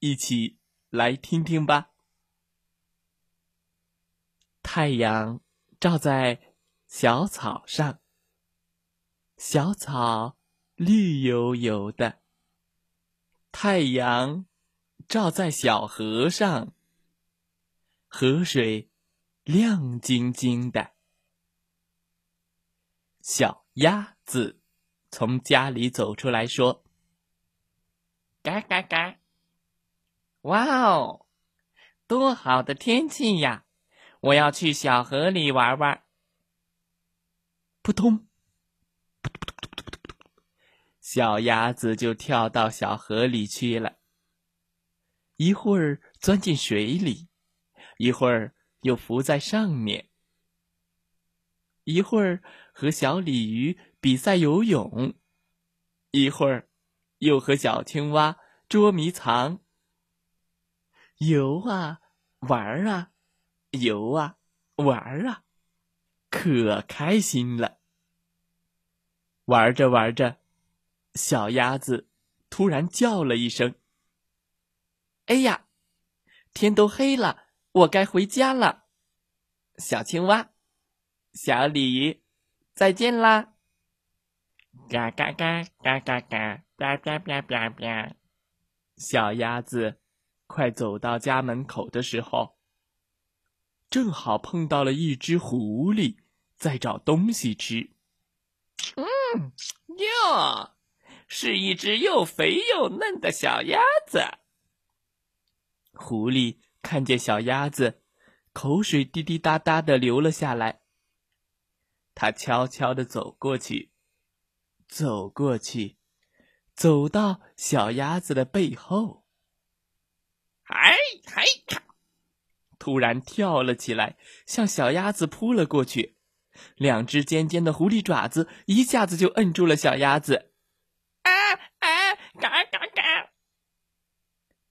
一起来听听吧。太阳照在小草上，小草绿油油的；太阳照在小河上，河水亮晶晶的。小鸭子从家里走出来说：“嘎嘎嘎。”哇哦，多好的天气呀！我要去小河里玩玩。扑通，小鸭子就跳到小河里去了。一会儿钻进水里，一会儿又浮在上面，一会儿和小鲤鱼比赛游泳，一会儿又和小青蛙捉迷藏。游啊，玩啊，游啊，玩啊，可开心了。玩着玩着，小鸭子突然叫了一声：“哎呀，天都黑了，我该回家了。”小青蛙、小鲤鱼，再见啦！嘎嘎嘎嘎嘎嘎，吧吧吧吧吧，小鸭子。快走到家门口的时候，正好碰到了一只狐狸在找东西吃。嗯，哟，是一只又肥又嫩的小鸭子。狐狸看见小鸭子，口水滴滴答答的流了下来。他悄悄的走过去，走过去，走到小鸭子的背后。哎嗨！突然跳了起来，向小鸭子扑了过去。两只尖尖的狐狸爪子一下子就摁住了小鸭子。啊啊！嘎嘎嘎！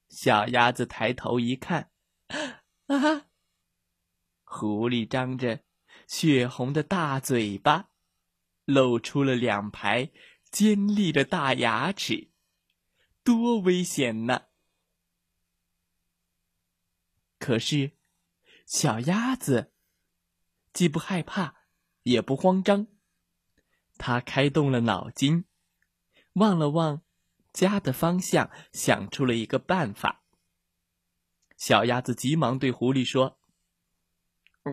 小鸭子抬头一看，啊！狐狸张着血红的大嘴巴，露出了两排尖利的大牙齿，多危险呐！可是，小鸭子既不害怕，也不慌张。它开动了脑筋，望了望家的方向，想出了一个办法。小鸭子急忙对狐狸说：“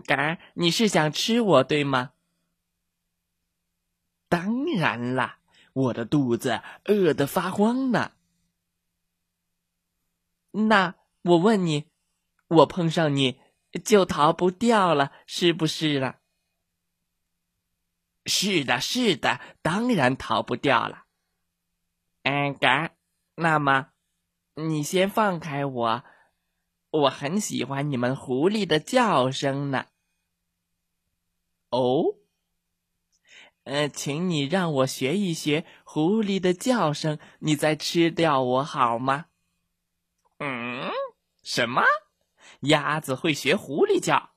嘎，你是想吃我，对吗？”“当然啦，我的肚子饿得发慌呢。”“那我问你。”我碰上你就逃不掉了，是不是了？是的，是的，当然逃不掉了。嗯，嘎，那么你先放开我，我很喜欢你们狐狸的叫声呢。哦，呃，请你让我学一学狐狸的叫声，你再吃掉我好吗？嗯，什么？鸭子会学狐狸叫，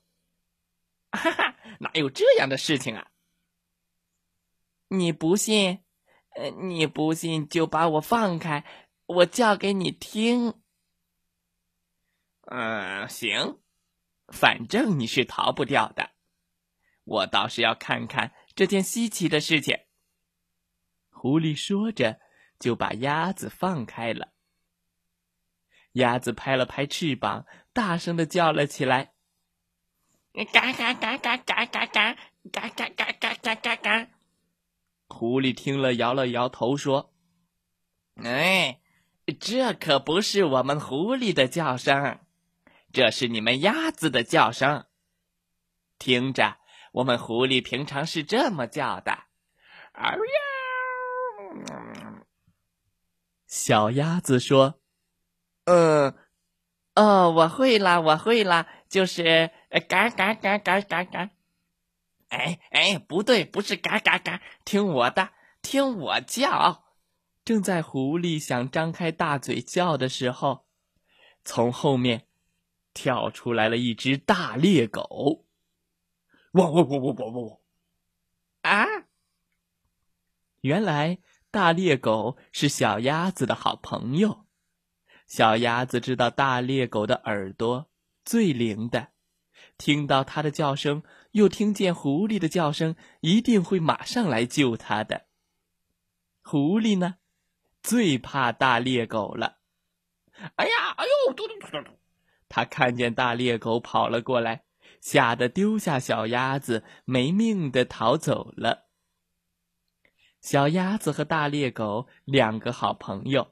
哈哈，哪有这样的事情啊？你不信？呃，你不信就把我放开，我叫给你听。嗯，行，反正你是逃不掉的。我倒是要看看这件稀奇的事情。狐狸说着，就把鸭子放开了。鸭子拍了拍翅膀，大声的叫了起来：“嘎嘎嘎嘎嘎嘎嘎嘎嘎嘎嘎嘎嘎嘎！”狐狸听了，摇了摇头，说：“哎，这可不是我们狐狸的叫声，这是你们鸭子的叫声。听着，我们狐狸平常是这么叫的。”哎呀！小鸭子说。嗯，哦，我会啦，我会啦，就是嘎嘎嘎嘎嘎嘎。哎哎，不对，不是嘎嘎嘎，听我的，听我叫。正在狐狸想张开大嘴叫的时候，从后面跳出来了一只大猎狗。汪汪汪汪汪汪！啊！原来大猎狗是小鸭子的好朋友。小鸭子知道大猎狗的耳朵最灵的，听到它的叫声，又听见狐狸的叫声，一定会马上来救它的。狐狸呢？最怕大猎狗了，哎呀，哎呦，嘟嘟嘟嘟嘟！它看见大猎狗跑了过来，吓得丢下小鸭子，没命的逃走了。小鸭子和大猎狗两个好朋友，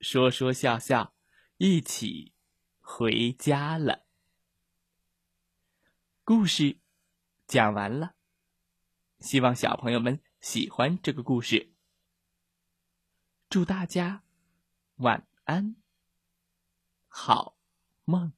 说说笑笑，一起回家了。故事讲完了，希望小朋友们喜欢这个故事。祝大家晚安，好梦。